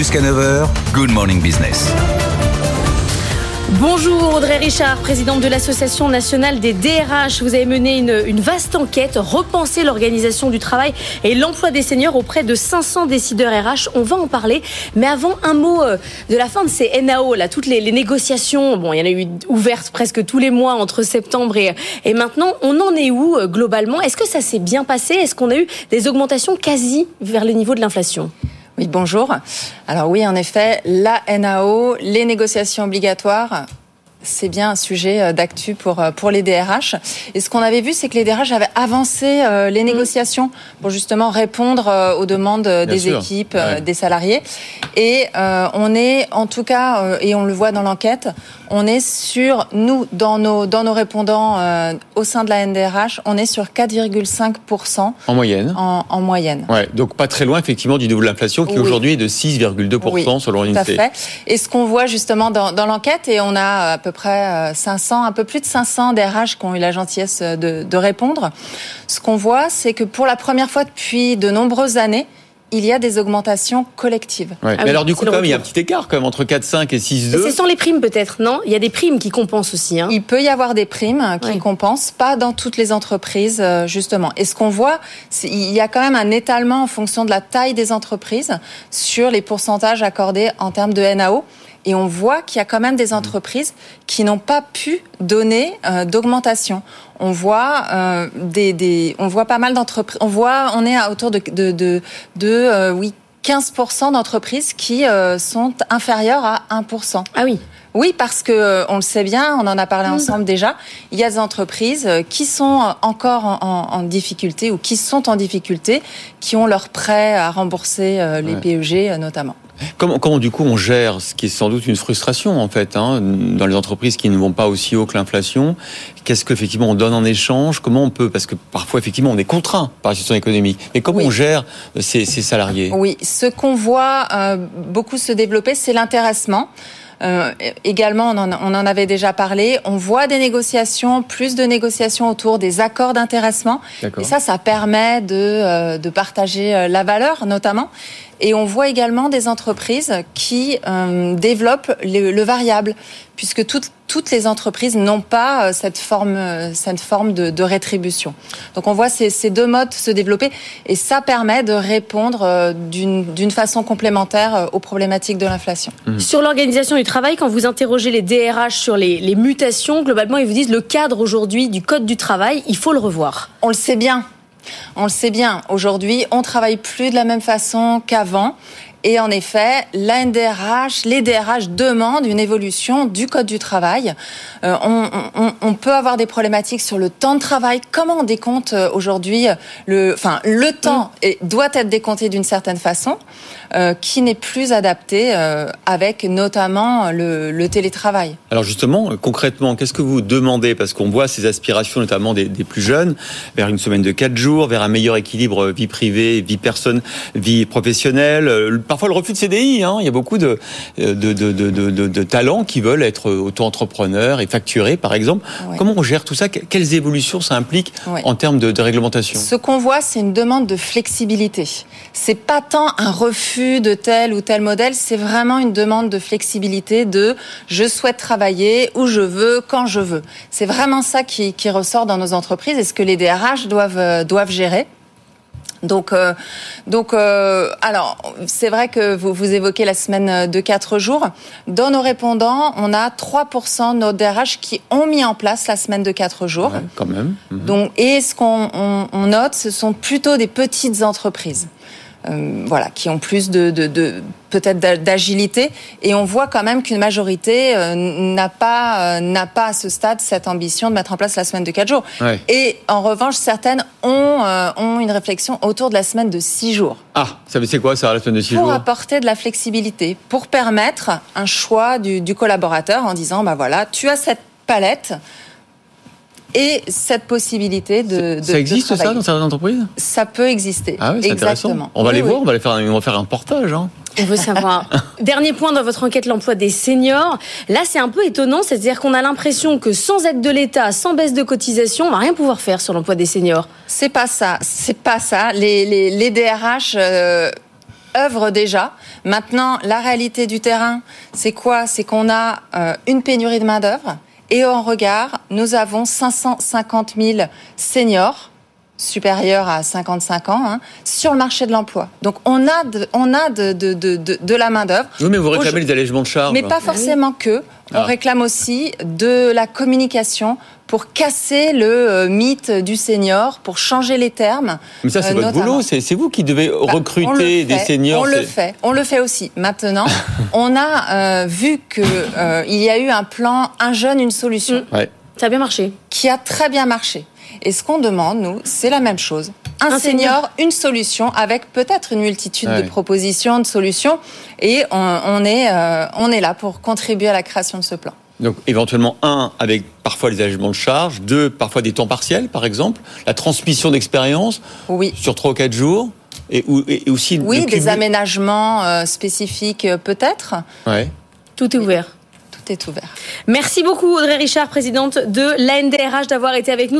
Jusqu'à 9h, Good Morning Business. Bonjour Audrey Richard, présidente de l'Association nationale des DRH. Vous avez mené une, vaste enquête, repensé l'organisation du travail et l'emploi des seniors auprès de 500 décideurs RH. On va en parler. Mais avant, un mot euh, de la fin de ces NAO, là, toutes les, négociations. Bon, il y en a eu ouvertes presque tous les mois entre septembre et, et maintenant. On en est où euh, globalement? Est-ce que ça s'est bien passé? Est-ce qu'on a eu des augmentations quasi vers le niveau de l'inflation? Oui, bonjour. Alors oui, en effet, la NAO, les négociations obligatoires, c'est bien un sujet euh, d'actu pour euh, pour les DRH. Et ce qu'on avait vu, c'est que les DRH avaient avancé euh, les mmh. négociations pour justement répondre aux demandes des équipes, des salariés. Et on est, en tout cas, et on le voit dans l'enquête, on est sur nous dans nos dans nos répondants au sein de la NDRH, on est sur 4,5 en moyenne. En, en, moyenne. Ouais, donc pas très loin effectivement du niveau de l'inflation qui aujourd'hui est de 6,2 selon l'UNICEF. Tout à fait. Et ce qu'on voit justement dans, dans l'enquête, et on a à peu près 500, euh, un peu plus de 500 DRH qui ont eu la gentillesse de, de répondre. Ce qu'on voit, c'est que pour la première fois depuis de nombreuses années, il y a des augmentations collectives. Ah mais alors du coup, quand même, il y a un petit écart quand même entre 4,5 et 6,2. C'est sans les primes peut-être, non? Il y a des primes qui compensent aussi. Hein. Il peut y avoir des primes qui compensent, pas dans toutes les entreprises euh, justement. Et ce qu'on voit, il y a quand même un étalement en fonction de la taille des entreprises sur les pourcentages accordés en termes de NAO. Et on voit qu'il y a quand même des entreprises qui n'ont pas pu donner euh, d'augmentation. On voit euh, des, des, on voit pas mal d'entreprises. On voit, on est à autour de de de, de euh, oui 15% d'entreprises qui euh, sont inférieures à 1%. Ah oui. Oui, parce que on le sait bien, on en a parlé mm. ensemble déjà. Il y a des entreprises qui sont encore en, en, difficulté ou qui sont en difficulté, qui ont leurs prêts à rembourser les PEG notamment. Comment, comment, du coup on gère ce qui est sans doute une frustration en fait hein, dans les entreprises qui ne vont pas aussi haut que l'inflation? Qu'est-ce qu'effectivement on donne en échange? Comment on peut Parce que parfois effectivement on est contraint par la situation économique. Mais comment on gère ces, ces, salariés? Oui, ce qu'on voit euh, beaucoup se développer, c'est l'intéressement. Euh, également, on en, on en, avait déjà parlé. On voit des négociations, plus de négociations autour des accords d'intéressement. Et ça, ça permet de, euh, de partager euh, la valeur, notamment. Et on voit également des entreprises qui euh, développent le, le, variable, puisque toutes, toutes les entreprises n'ont pas euh, cette forme, euh, cette forme de, de rétribution. Donc on voit ces, ces, deux modes se développer, et ça permet de répondre d'une façon complémentaire aux problématiques de l'inflation. Mmh. Sur l'organisation du travail, quand vous interrogez les DRH sur les, les mutations, globalement, ils vous disent le cadre aujourd'hui du code du travail, il faut le revoir. On le sait bien. On le sait bien, aujourd'hui, on travaille plus de la même façon qu'avant. Et en effet, la NDRH, les DRH demandent une évolution du code du travail. Euh, on, peut avoir des problématiques sur le temps de travail. Comment on décompte euh, aujourd'hui le, enfin, le temps mm. doit être décompté d'une certaine façon, euh, qui n'est plus adapté avec notamment le, télétravail? Alors justement, concrètement, qu'est-ce que vous demandez? Parce qu'on voit ces aspirations, notamment des, plus jeunes, vers une semaine de quatre jours, vers un meilleur équilibre vie privée, vie personne, vie professionnelle parfois le refus de CDI. Hein. Il y a beaucoup de, de, de, de, talents qui veulent être auto-entrepreneurs et facturer, par exemple. Comment on gère tout ça? Quelles évolutions ça implique en termes de, réglementation? Ce qu'on voit, c'est une demande de flexibilité. C'est pas tant un refus de tel ou tel modèle, c'est vraiment une demande de flexibilité de je souhaite travailler où je veux, quand je veux. C'est vraiment ça qui, qui ressort dans nos entreprises et ce que les DRH doivent, euh, doivent gérer. Donc, euh, donc, euh, alors, c'est vrai que vous, vous évoquez la semaine de quatre jours. Dans nos répondants, on a 3% de nos DRH qui ont mis en place la semaine de quatre jours. quand même. Mhm. Donc, et ce qu'on on, note, ce sont plutôt des petites entreprises. Euh, voilà, qui ont plus de, de, de peut-être d'agilité. Et on voit quand même qu'une majorité euh, n'a pas euh, n'a pas à ce stade cette ambition de mettre en place la semaine de 4 jours. Et en revanche, certaines ont ont une réflexion autour de la semaine de 6 jours. Ah, ça c'est quoi ça la semaine de 6 jours Pour apporter de la flexibilité, pour permettre un choix du, du collaborateur en disant bah voilà, tu as cette palette et cette possibilité de, de ça existe ça dans certaines entreprises? Ça peut exister. Ah oui, c'est intéressant. On va les voir, on va les faire, on va faire un portage. Hein. On veut savoir. Dernier point dans votre enquête, l'emploi des seniors. Là, c'est un peu étonnant, c'est-à-dire qu'on a l'impression que sans aide de l'État, sans baisse de cotisation, on va rien pouvoir faire sur l'emploi des seniors. C'est pas ça. C'est pas ça. Les, les, les DRH. Euh œuvrent déjà. Maintenant, la réalité du terrain, c'est quoi? C'est qu'on a euh, une pénurie de main-d'œuvre et en regard, nous avons 550 000 seniors supérieurs à 55 ans hein, sur le marché de l'emploi. Donc on a de, on a de, de, de, de la main d'œuvre. Oui, mais vous réclamez les allègements de charges. Mais pas forcément que. On ah. réclame aussi de la communication pour casser le euh, mythe du senior, pour changer les termes. Mais ça, c'est euh, votre boulot. C'est vous qui devez bah, recruter des seniors. On le fait. On le fait aussi. Maintenant, on a euh, vu que il y a eu un plan un jeune une solution. Ouais. Ça a bien marché. Qui a très bien marché. Et ce qu'on demande, nous, c'est la même chose. Un, senior, une solution, avec peut-être une multitude de propositions, de solutions. Et on, est, euh, on est là pour contribuer à la création de ce plan. Donc éventuellement un avec parfois les allégements de charges, deux parfois des temps partiels par exemple, la transmission d'expérience oui. sur trois ou quatre jours. Et, aussi oui, des aménagements euh, spécifiques euh, peut-être. Ouais. Tout est ouvert. Tout est ouvert. Merci beaucoup Audrey Richard, présidente de l'ANDRH, d'avoir été avec nous.